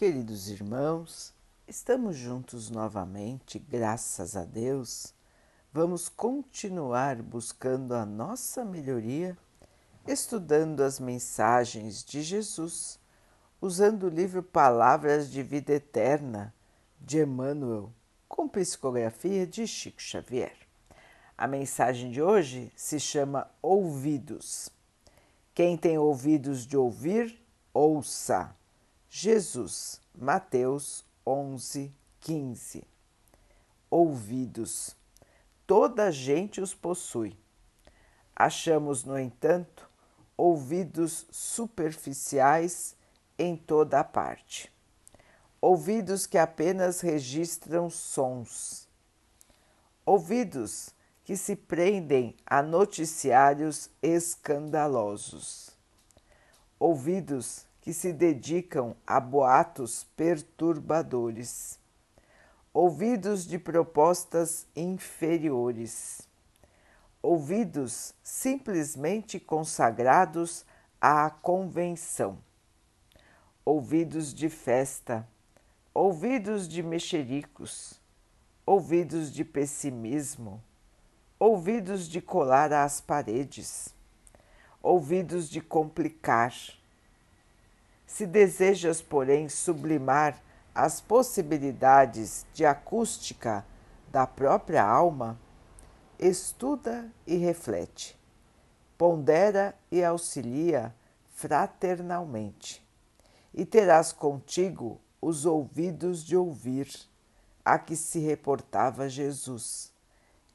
Queridos irmãos, estamos juntos novamente, graças a Deus. Vamos continuar buscando a nossa melhoria, estudando as mensagens de Jesus, usando o livro Palavras de Vida Eterna de Emmanuel, com psicografia de Chico Xavier. A mensagem de hoje se chama Ouvidos. Quem tem ouvidos de ouvir, ouça. Jesus, Mateus 11, 15. Ouvidos. Toda a gente os possui. Achamos, no entanto, ouvidos superficiais em toda a parte. Ouvidos que apenas registram sons. Ouvidos que se prendem a noticiários escandalosos. Ouvidos que se dedicam a boatos perturbadores, ouvidos de propostas inferiores, ouvidos simplesmente consagrados à convenção, ouvidos de festa, ouvidos de mexericos, ouvidos de pessimismo, ouvidos de colar às paredes, ouvidos de complicar se desejas, porém, sublimar as possibilidades de acústica da própria alma, estuda e reflete, pondera e auxilia fraternalmente, e terás contigo os ouvidos de ouvir a que se reportava Jesus,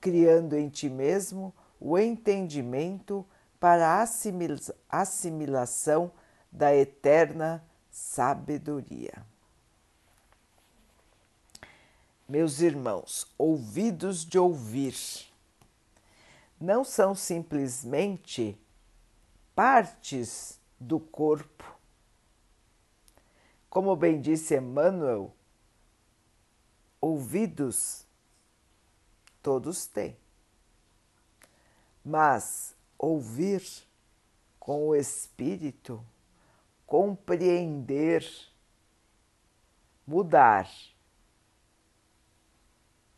criando em ti mesmo o entendimento para a assimilação da eterna sabedoria. Meus irmãos, ouvidos de ouvir não são simplesmente partes do corpo. Como bem disse Emmanuel, ouvidos todos têm. Mas ouvir com o espírito compreender, mudar,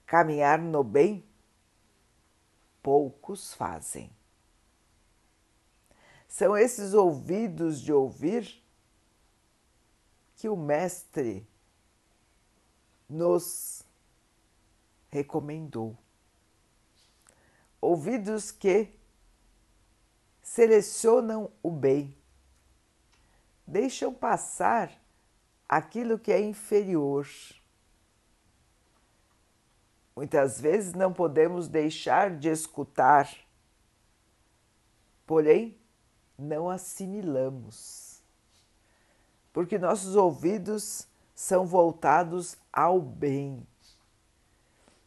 caminhar no bem, poucos fazem. São esses ouvidos de ouvir que o Mestre nos recomendou. Ouvidos que selecionam o bem, deixam passar aquilo que é inferior. Muitas vezes não podemos deixar de escutar, porém não assimilamos, porque nossos ouvidos são voltados ao bem,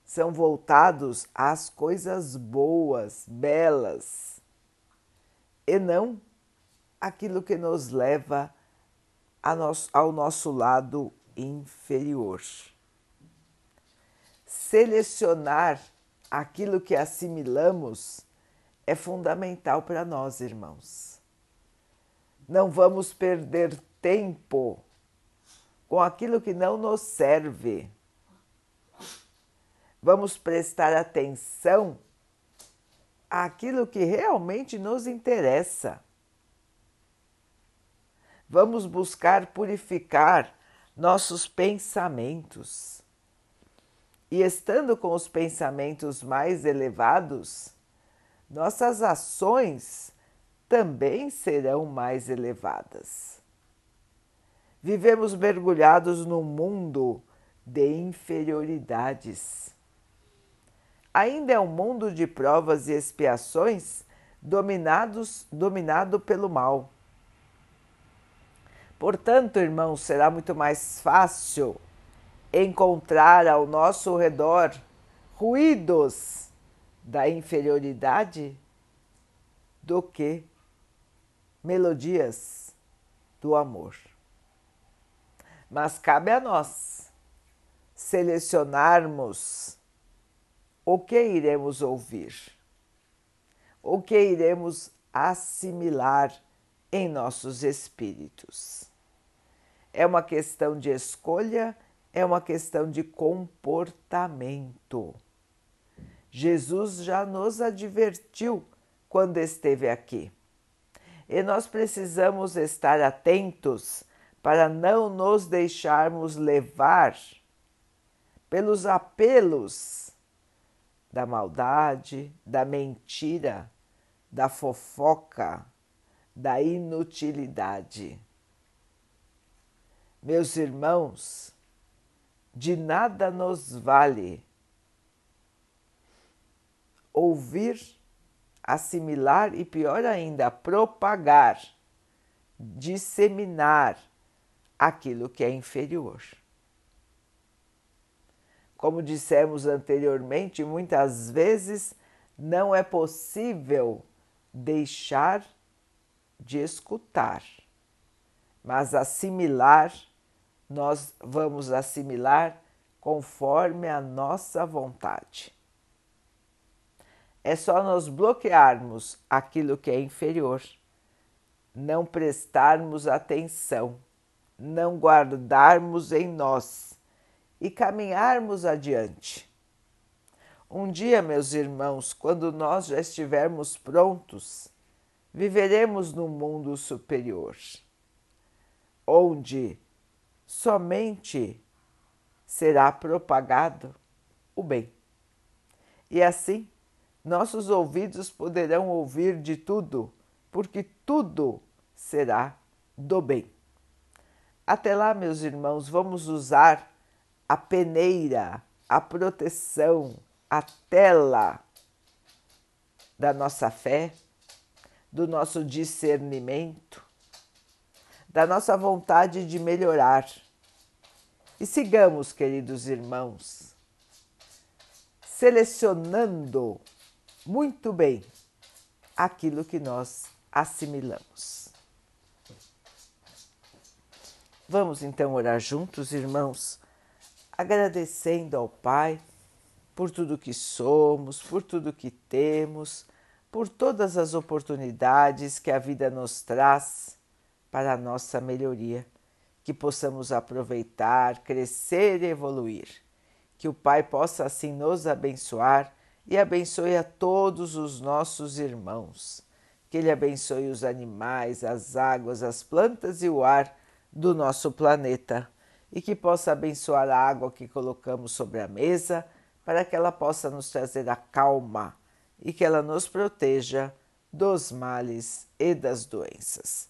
são voltados às coisas boas, belas, e não aquilo que nos leva ao nosso lado inferior. Selecionar aquilo que assimilamos é fundamental para nós, irmãos. Não vamos perder tempo com aquilo que não nos serve. Vamos prestar atenção àquilo que realmente nos interessa Vamos buscar purificar nossos pensamentos. E estando com os pensamentos mais elevados, nossas ações também serão mais elevadas. Vivemos mergulhados num mundo de inferioridades. Ainda é um mundo de provas e expiações dominados, dominado pelo mal Portanto, irmãos, será muito mais fácil encontrar ao nosso redor ruídos da inferioridade do que melodias do amor. Mas cabe a nós selecionarmos o que iremos ouvir, o que iremos assimilar em nossos espíritos. É uma questão de escolha, é uma questão de comportamento. Jesus já nos advertiu quando esteve aqui. E nós precisamos estar atentos para não nos deixarmos levar pelos apelos da maldade, da mentira, da fofoca, da inutilidade. Meus irmãos, de nada nos vale ouvir, assimilar e, pior ainda, propagar, disseminar aquilo que é inferior. Como dissemos anteriormente, muitas vezes não é possível deixar de escutar, mas assimilar, nós vamos assimilar conforme a nossa vontade. É só nós bloquearmos aquilo que é inferior, não prestarmos atenção, não guardarmos em nós e caminharmos adiante. Um dia, meus irmãos, quando nós já estivermos prontos, viveremos num mundo superior, onde somente será propagado o bem. E assim, nossos ouvidos poderão ouvir de tudo, porque tudo será do bem. Até lá, meus irmãos, vamos usar a peneira, a proteção, a tela da nossa fé, do nosso discernimento, da nossa vontade de melhorar. E sigamos, queridos irmãos, selecionando muito bem aquilo que nós assimilamos. Vamos então orar juntos, irmãos agradecendo ao Pai por tudo que somos, por tudo que temos, por todas as oportunidades que a vida nos traz para a nossa melhoria, que possamos aproveitar, crescer e evoluir. Que o Pai possa assim nos abençoar e abençoe a todos os nossos irmãos. Que Ele abençoe os animais, as águas, as plantas e o ar do nosso planeta e que possa abençoar a água que colocamos sobre a mesa, para que ela possa nos trazer a calma e que ela nos proteja dos males e das doenças.